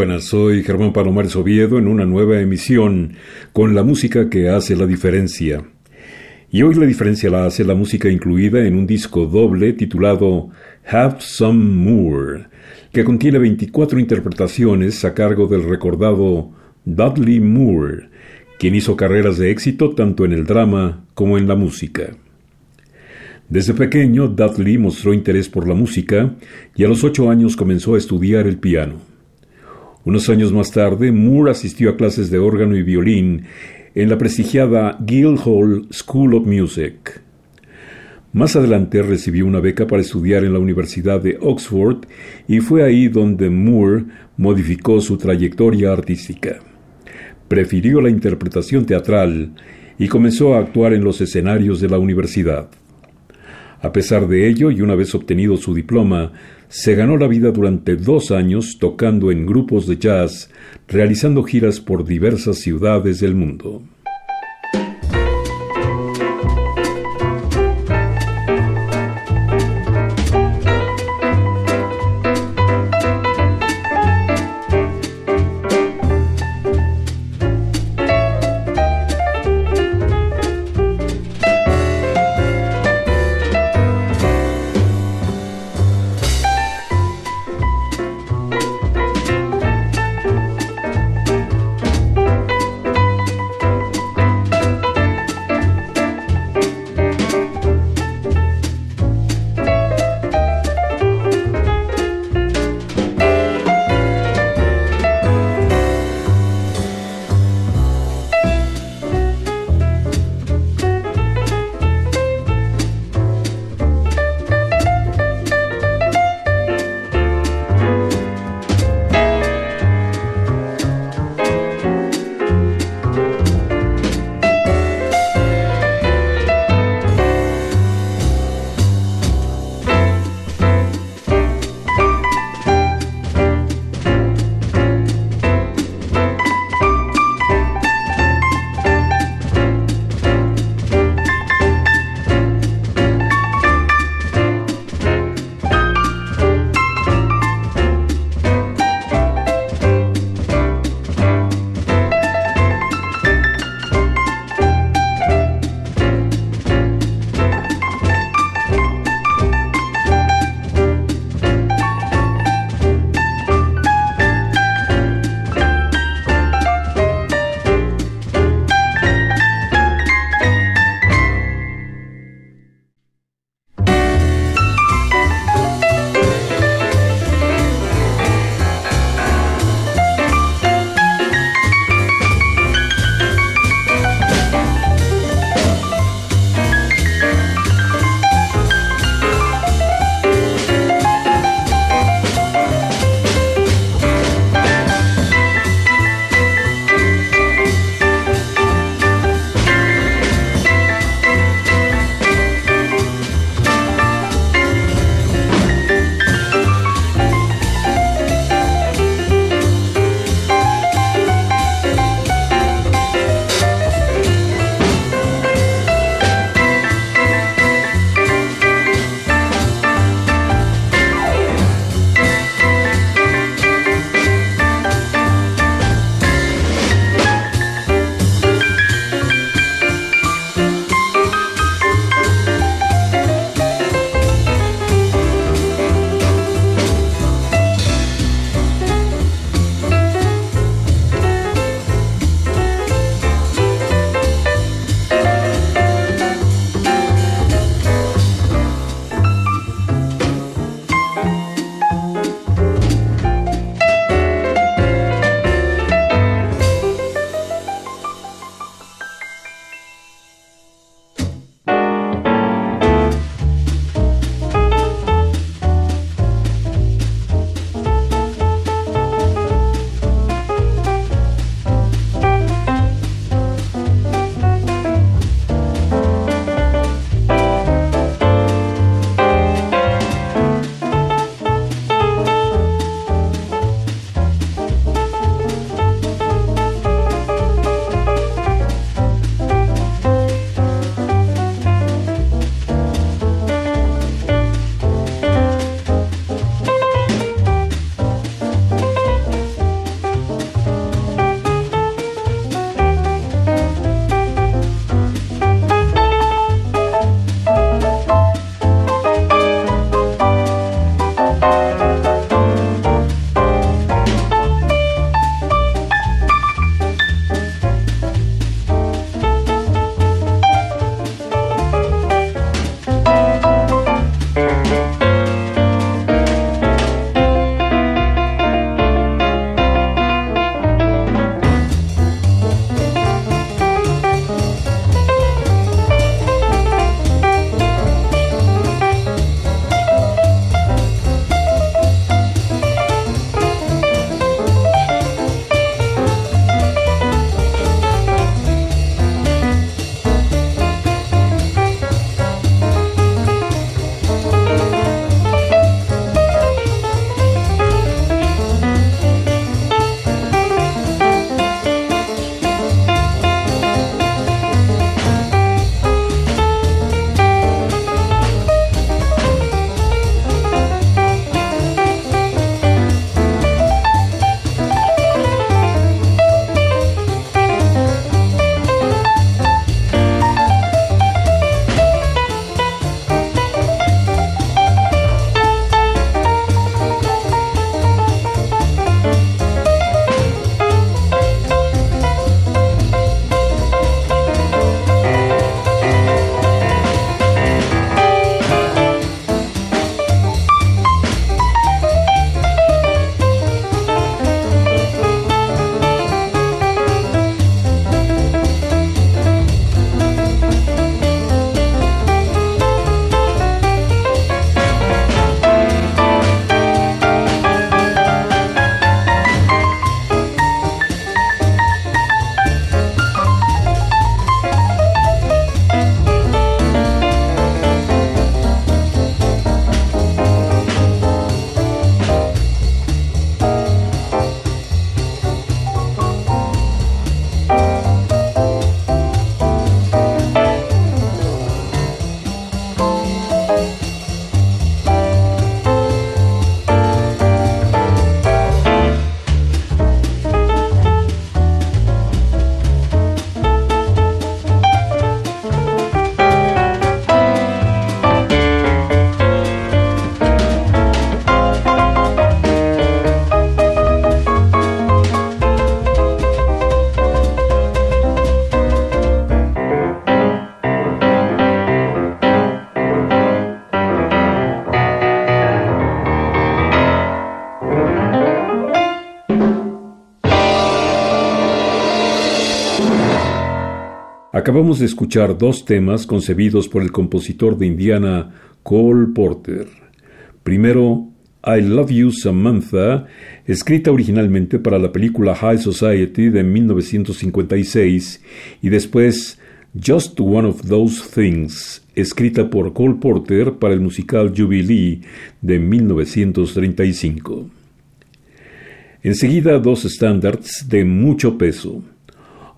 Buenas, soy Germán Palomares Oviedo en una nueva emisión con la música que hace la diferencia. Y hoy la diferencia la hace la música incluida en un disco doble titulado Have Some More, que contiene 24 interpretaciones a cargo del recordado Dudley Moore, quien hizo carreras de éxito tanto en el drama como en la música. Desde pequeño, Dudley mostró interés por la música y a los ocho años comenzó a estudiar el piano. Unos años más tarde, Moore asistió a clases de órgano y violín en la prestigiada Guildhall School of Music. Más adelante recibió una beca para estudiar en la Universidad de Oxford y fue ahí donde Moore modificó su trayectoria artística. Prefirió la interpretación teatral y comenzó a actuar en los escenarios de la universidad. A pesar de ello, y una vez obtenido su diploma, se ganó la vida durante dos años tocando en grupos de jazz, realizando giras por diversas ciudades del mundo. Acabamos de escuchar dos temas concebidos por el compositor de Indiana, Cole Porter. Primero, I Love You Samantha, escrita originalmente para la película High Society de 1956, y después Just One of Those Things, escrita por Cole Porter para el musical Jubilee de 1935. Enseguida dos estándares de mucho peso.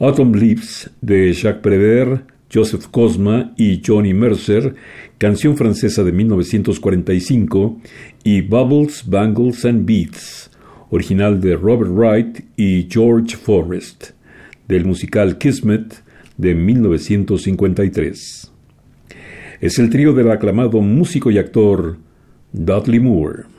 Autumn Leaves de Jacques Prévert, Joseph Cosma y Johnny Mercer, canción francesa de 1945, y Bubbles, Bangles and Beats, original de Robert Wright y George Forrest, del musical Kismet de 1953. Es el trío del aclamado músico y actor Dudley Moore.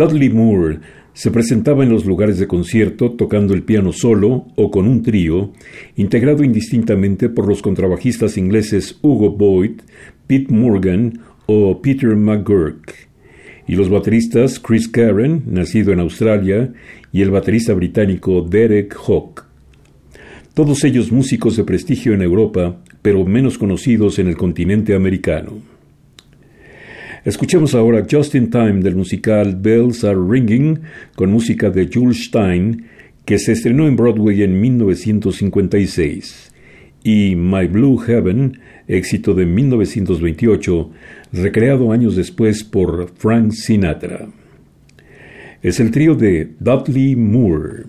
Dudley Moore se presentaba en los lugares de concierto tocando el piano solo o con un trío, integrado indistintamente por los contrabajistas ingleses Hugo Boyd, Pete Morgan o Peter McGurk, y los bateristas Chris Karen, nacido en Australia, y el baterista británico Derek Hawk. Todos ellos músicos de prestigio en Europa, pero menos conocidos en el continente americano. Escuchemos ahora Just in Time del musical Bells Are Ringing con música de Jules Stein que se estrenó en Broadway en 1956 y My Blue Heaven, éxito de 1928, recreado años después por Frank Sinatra. Es el trío de Dudley Moore.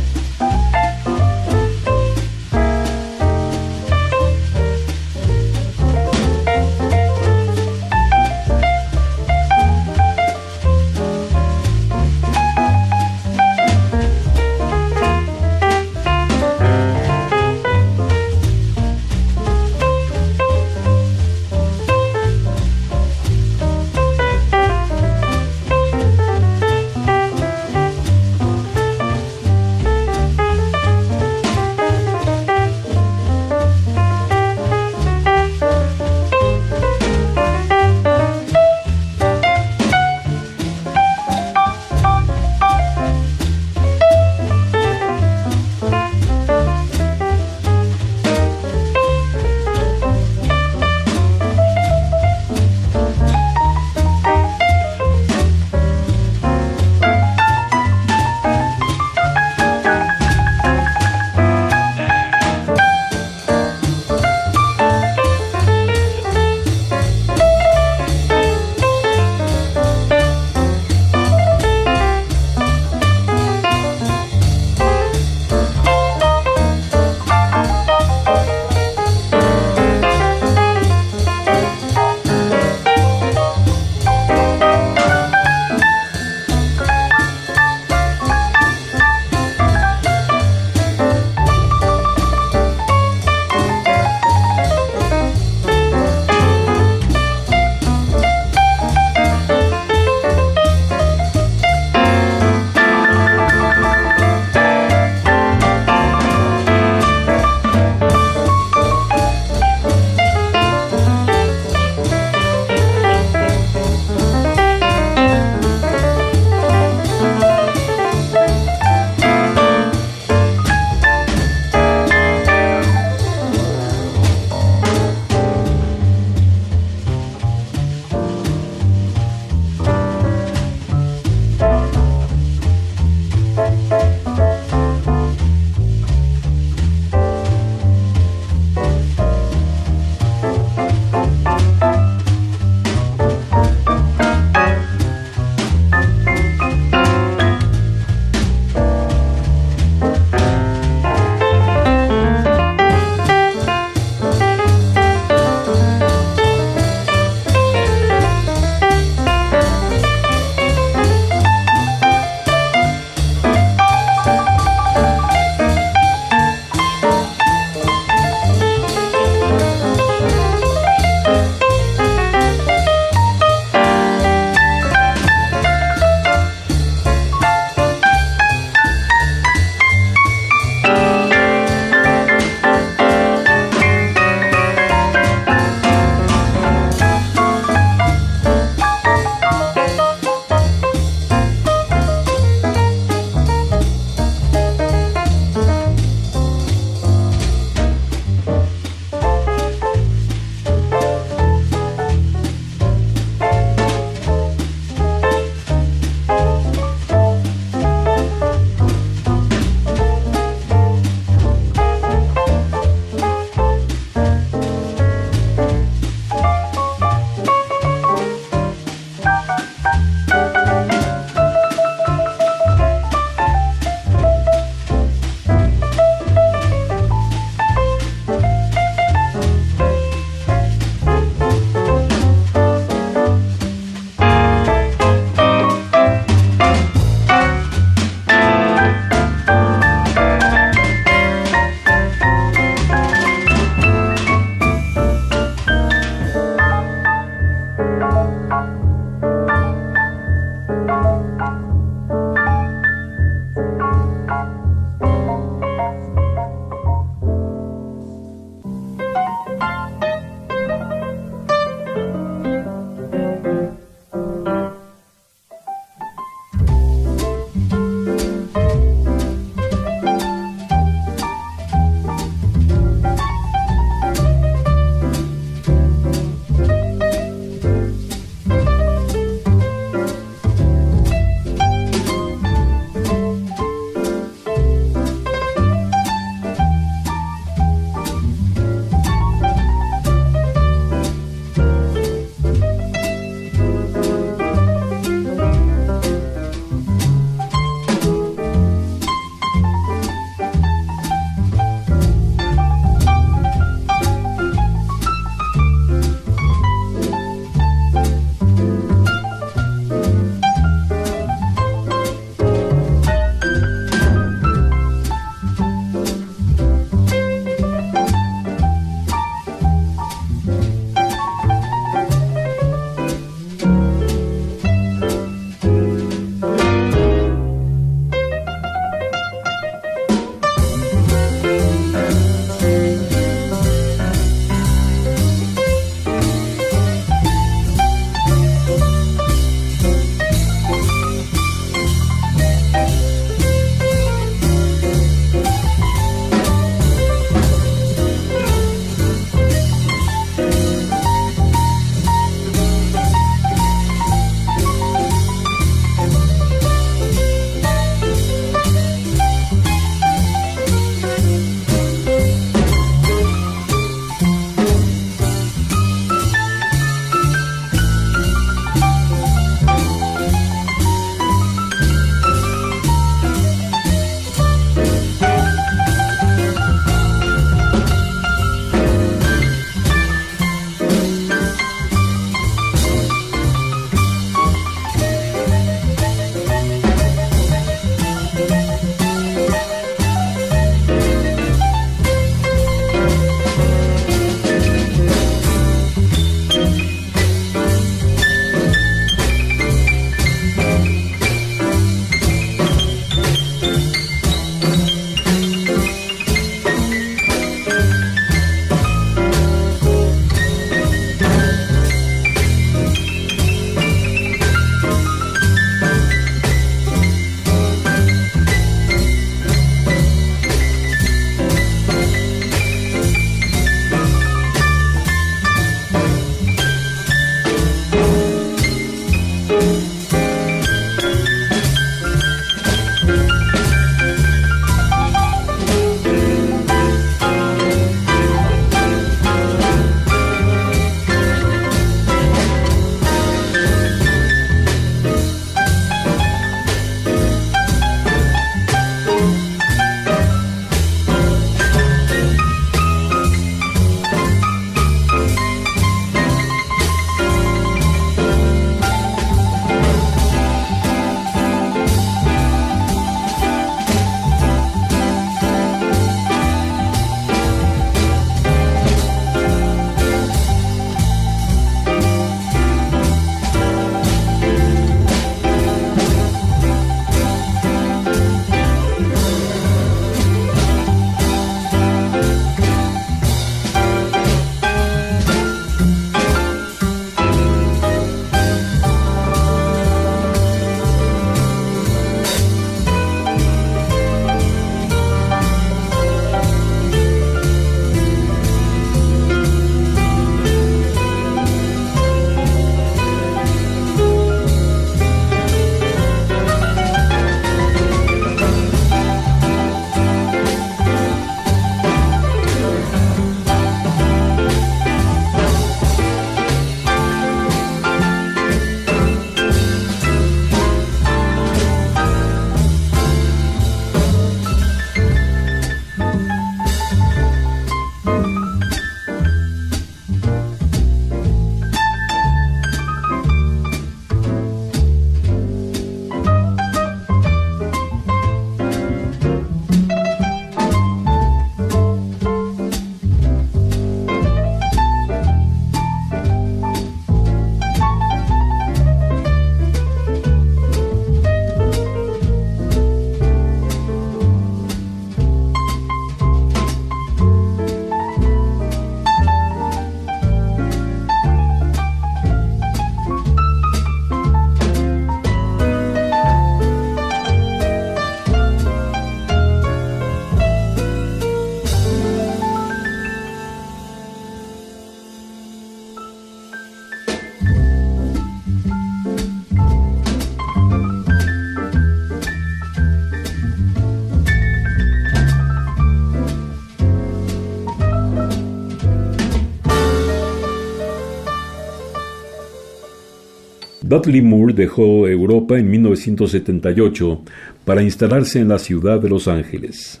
Dudley Moore dejó Europa en 1978 para instalarse en la ciudad de Los Ángeles.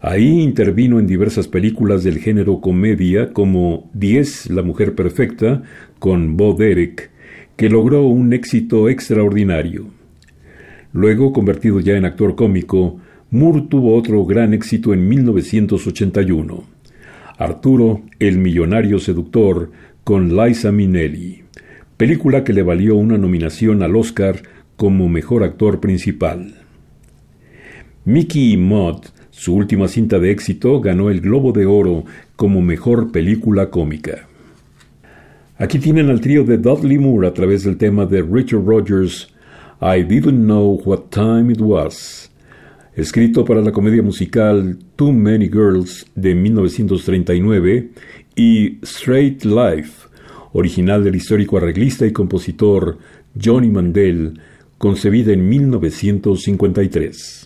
Ahí intervino en diversas películas del género comedia como Diez, la mujer perfecta, con Bo Derek, que logró un éxito extraordinario. Luego, convertido ya en actor cómico, Moore tuvo otro gran éxito en 1981, Arturo, el millonario seductor, con Liza Minnelli película que le valió una nominación al Oscar como mejor actor principal. Mickey Maud, su última cinta de éxito, ganó el Globo de Oro como mejor película cómica. Aquí tienen al trío de Dudley Moore a través del tema de Richard Rogers, I Didn't Know What Time It Was, escrito para la comedia musical Too Many Girls de 1939 y Straight Life original del histórico arreglista y compositor Johnny Mandel, concebida en 1953.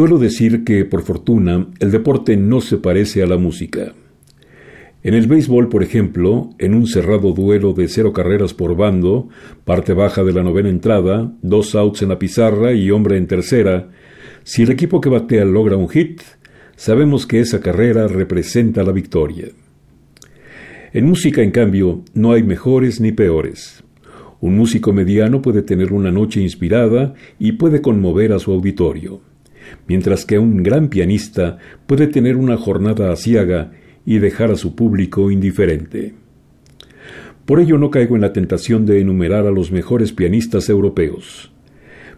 Suelo decir que, por fortuna, el deporte no se parece a la música. En el béisbol, por ejemplo, en un cerrado duelo de cero carreras por bando, parte baja de la novena entrada, dos outs en la pizarra y hombre en tercera, si el equipo que batea logra un hit, sabemos que esa carrera representa la victoria. En música, en cambio, no hay mejores ni peores. Un músico mediano puede tener una noche inspirada y puede conmover a su auditorio, mientras que un gran pianista puede tener una jornada asiaga y dejar a su público indiferente. Por ello no caigo en la tentación de enumerar a los mejores pianistas europeos.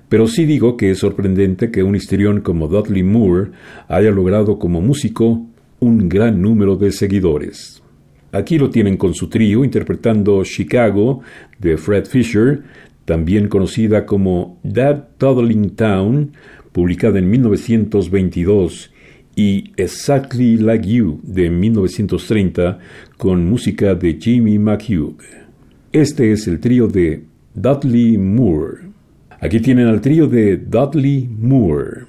Pero sí digo que es sorprendente que un histrión como Dudley Moore haya logrado como músico un gran número de seguidores. Aquí lo tienen con su trío interpretando Chicago de Fred Fisher, también conocida como That Toddling Town, publicada en 1922 y Exactly Like You de 1930 con música de Jimmy McHugh. Este es el trío de Dudley Moore. Aquí tienen al trío de Dudley Moore.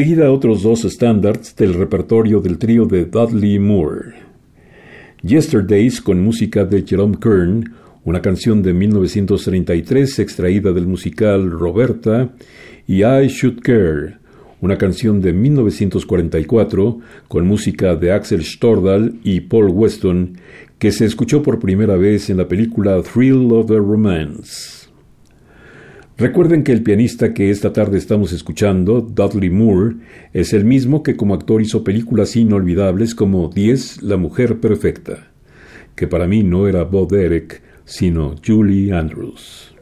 Enseguida otros dos estándares del repertorio del trío de Dudley Moore. Yesterdays con música de Jerome Kern, una canción de 1933 extraída del musical Roberta, y I Should Care, una canción de 1944 con música de Axel Stordal y Paul Weston, que se escuchó por primera vez en la película Thrill of the Romance. Recuerden que el pianista que esta tarde estamos escuchando, Dudley Moore, es el mismo que como actor hizo películas inolvidables como Diez, La Mujer Perfecta, que para mí no era Bob Derek, sino Julie Andrews.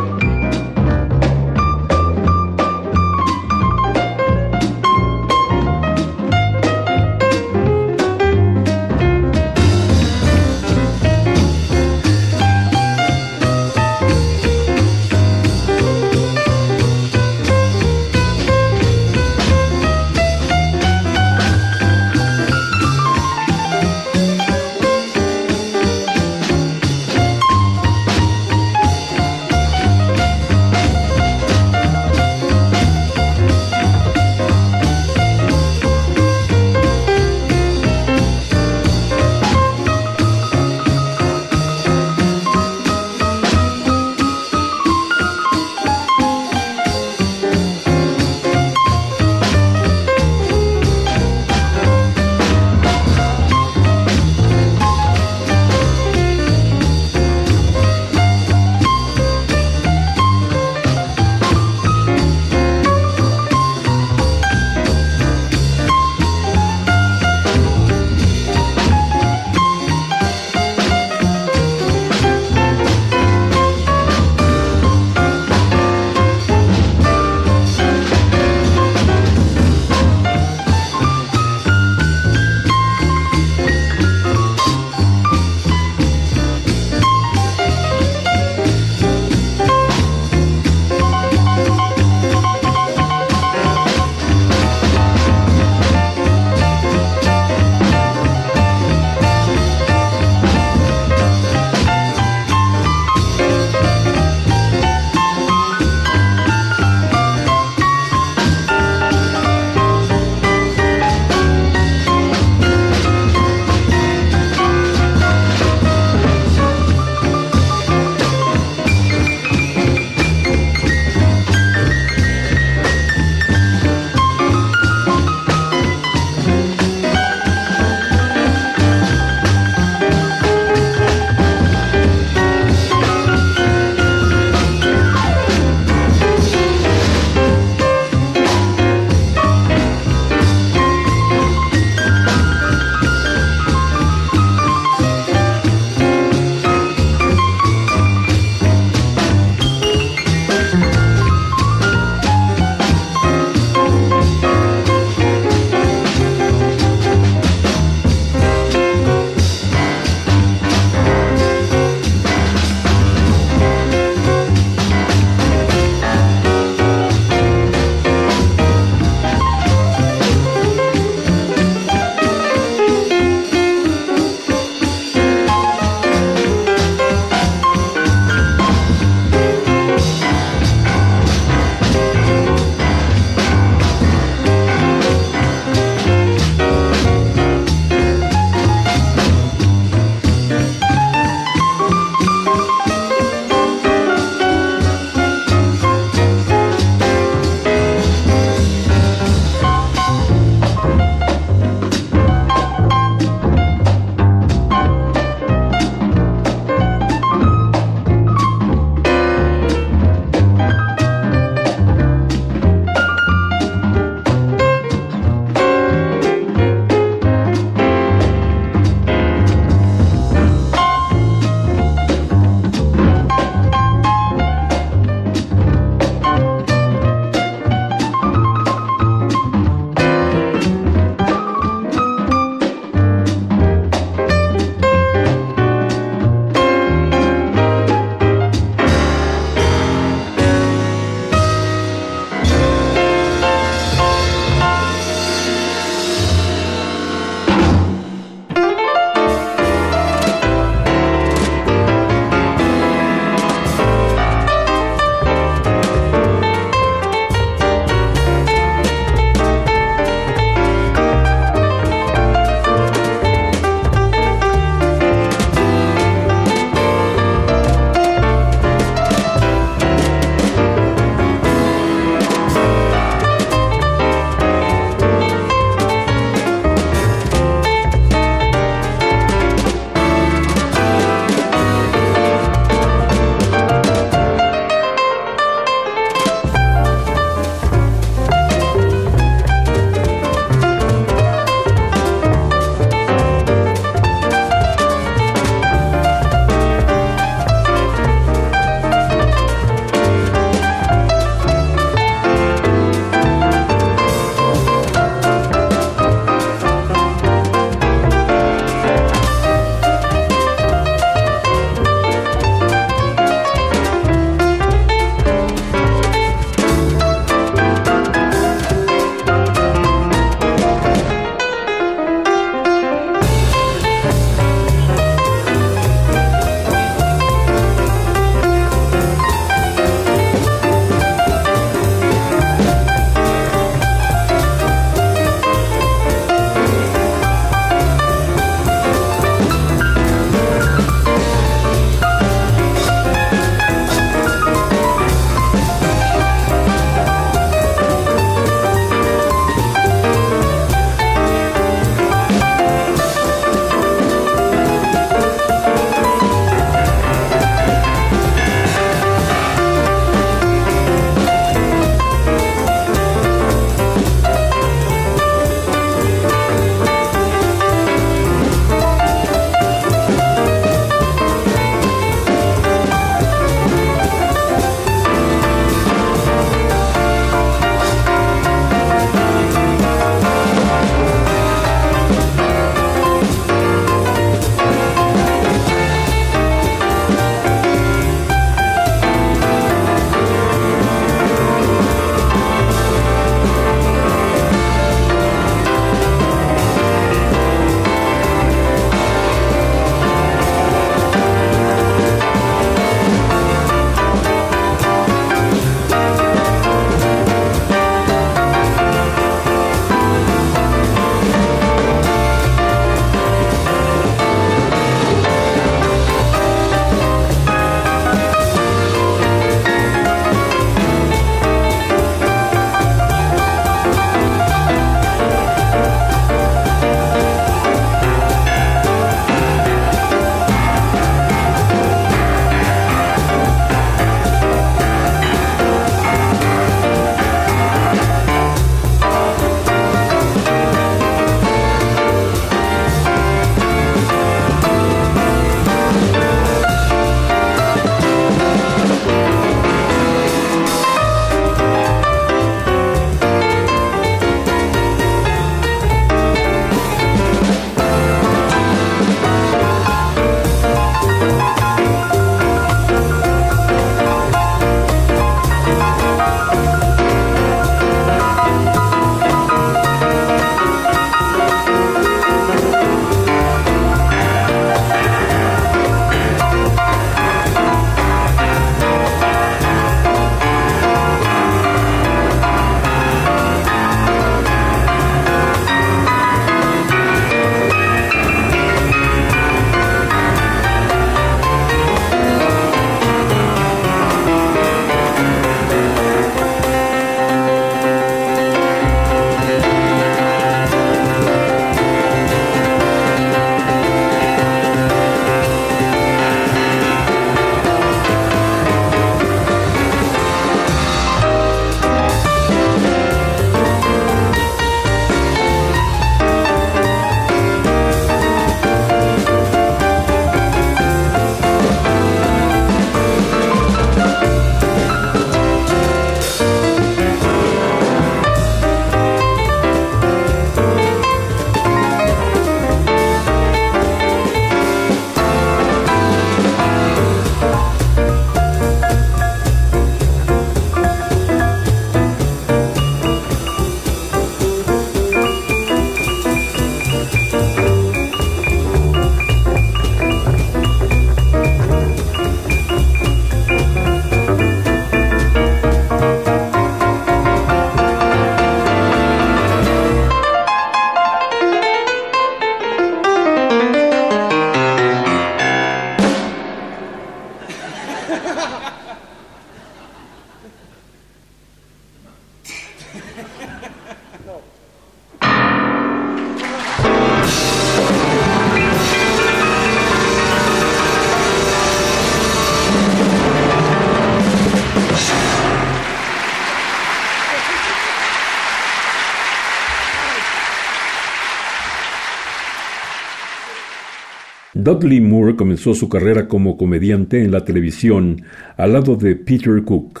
Dudley Moore comenzó su carrera como comediante en la televisión al lado de Peter Cook.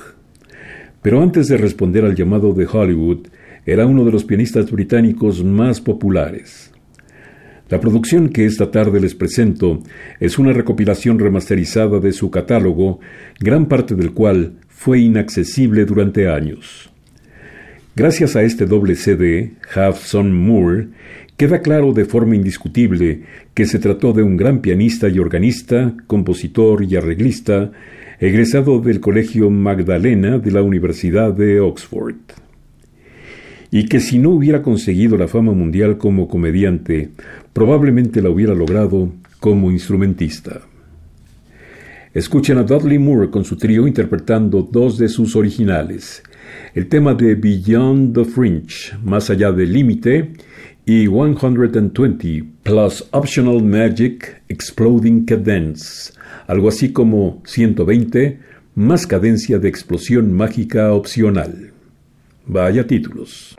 Pero antes de responder al llamado de Hollywood, era uno de los pianistas británicos más populares. La producción que esta tarde les presento es una recopilación remasterizada de su catálogo, gran parte del cual fue inaccesible durante años. Gracias a este doble CD, Have Son Moore, Queda claro de forma indiscutible que se trató de un gran pianista y organista, compositor y arreglista, egresado del Colegio Magdalena de la Universidad de Oxford. Y que si no hubiera conseguido la fama mundial como comediante, probablemente la hubiera logrado como instrumentista. Escuchen a Dudley Moore con su trío interpretando dos de sus originales, el tema de Beyond the Fringe, Más allá del límite, y 120 plus Optional Magic Exploding Cadence, algo así como 120 más cadencia de explosión mágica opcional. Vaya títulos.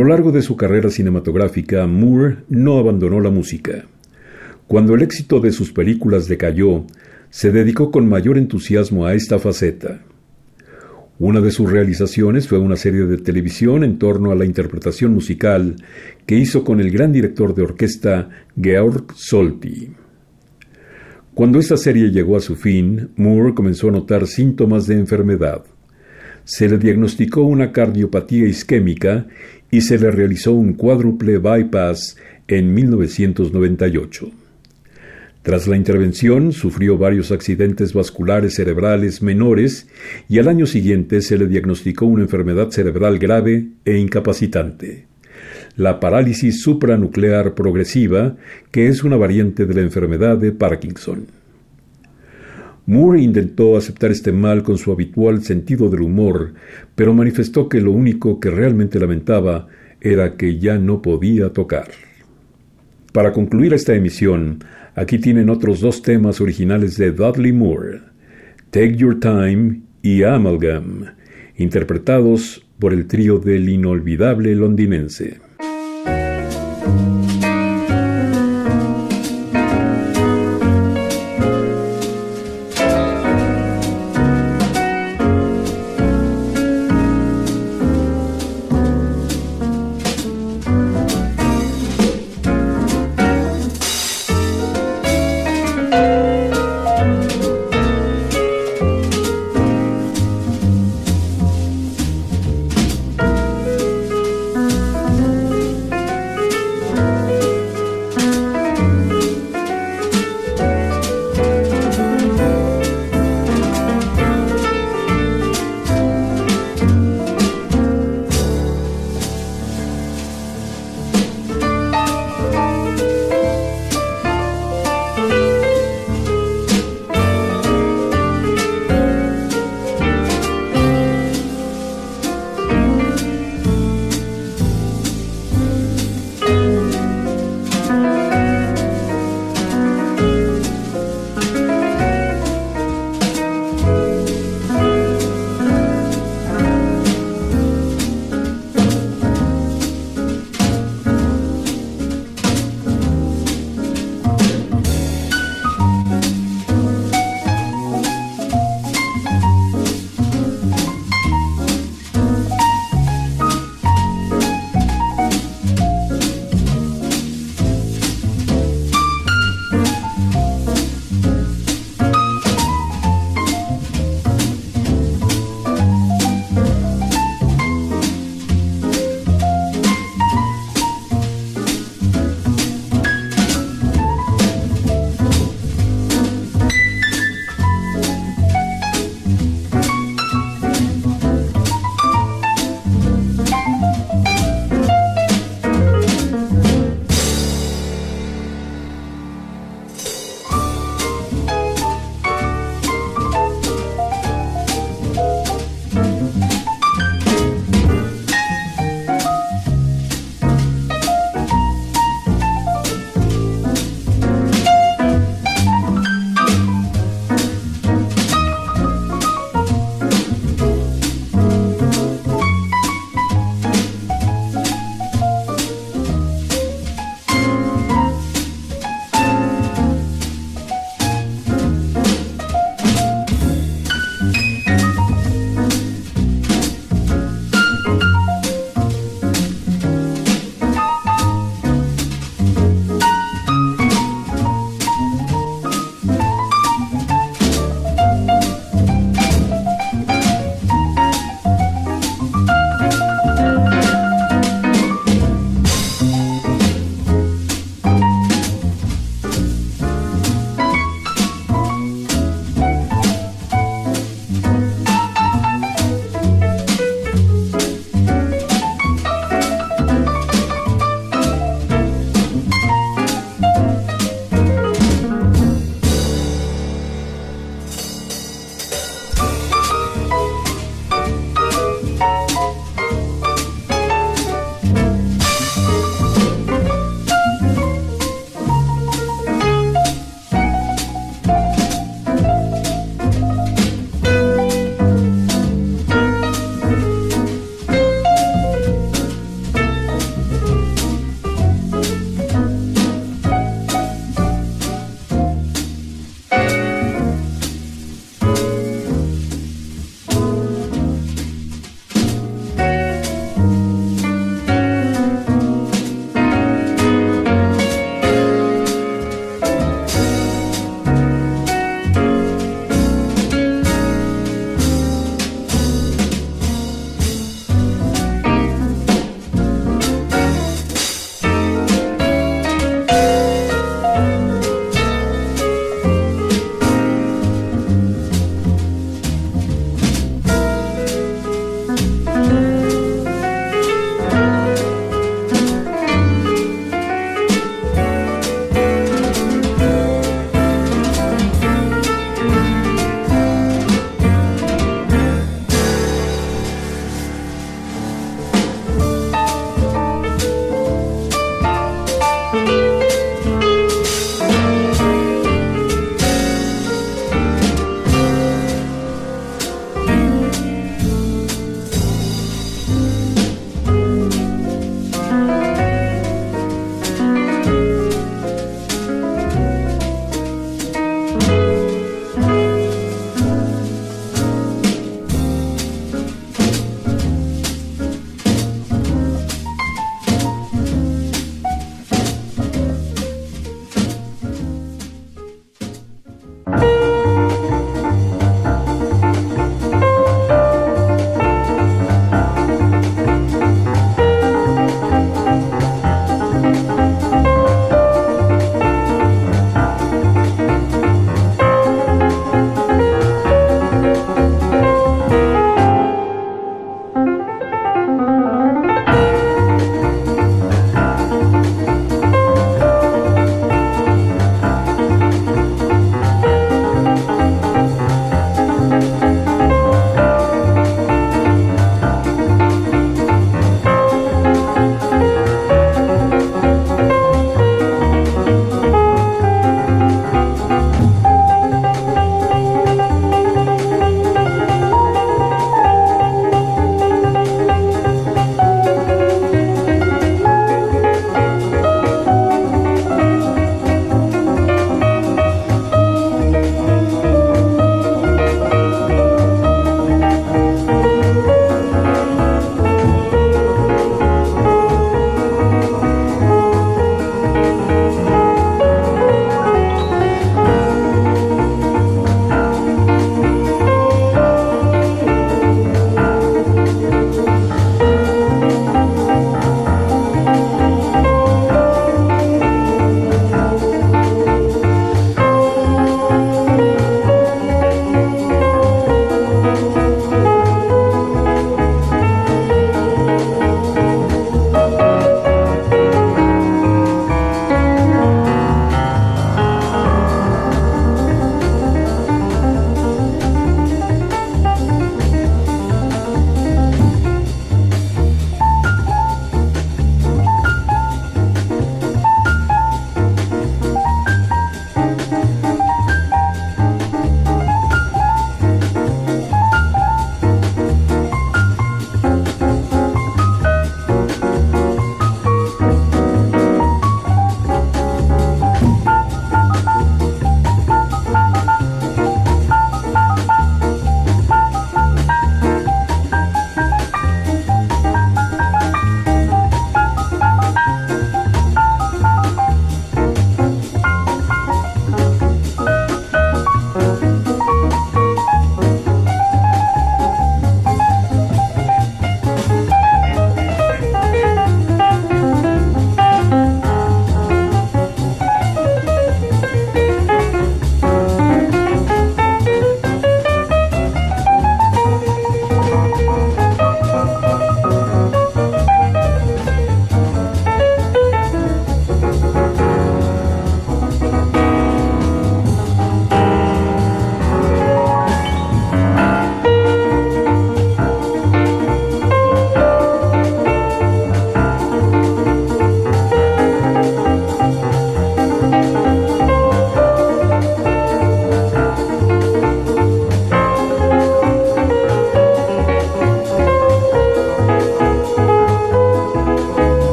Lo largo de su carrera cinematográfica, Moore no abandonó la música. Cuando el éxito de sus películas decayó, se dedicó con mayor entusiasmo a esta faceta. Una de sus realizaciones fue una serie de televisión en torno a la interpretación musical que hizo con el gran director de orquesta Georg Solti. Cuando esta serie llegó a su fin, Moore comenzó a notar síntomas de enfermedad. Se le diagnosticó una cardiopatía isquémica y se le realizó un cuádruple bypass en 1998. Tras la intervención, sufrió varios accidentes vasculares cerebrales menores y al año siguiente se le diagnosticó una enfermedad cerebral grave e incapacitante, la parálisis supranuclear progresiva, que es una variante de la enfermedad de Parkinson. Moore intentó aceptar este mal con su habitual sentido del humor, pero manifestó que lo único que realmente lamentaba era que ya no podía tocar. Para concluir esta emisión, aquí tienen otros dos temas originales de Dudley Moore, Take Your Time y Amalgam, interpretados por el trío del inolvidable londinense.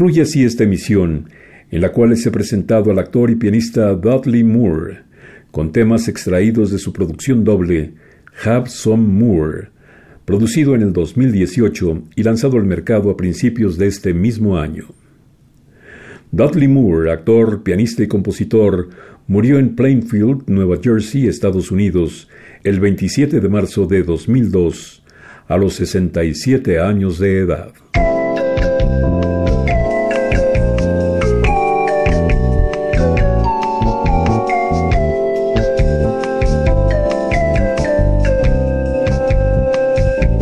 Concluye así esta emisión, en la cual se ha presentado al actor y pianista Dudley Moore, con temas extraídos de su producción doble Have Some Moore, producido en el 2018 y lanzado al mercado a principios de este mismo año. Dudley Moore, actor, pianista y compositor, murió en Plainfield, Nueva Jersey, Estados Unidos, el 27 de marzo de 2002, a los 67 años de edad.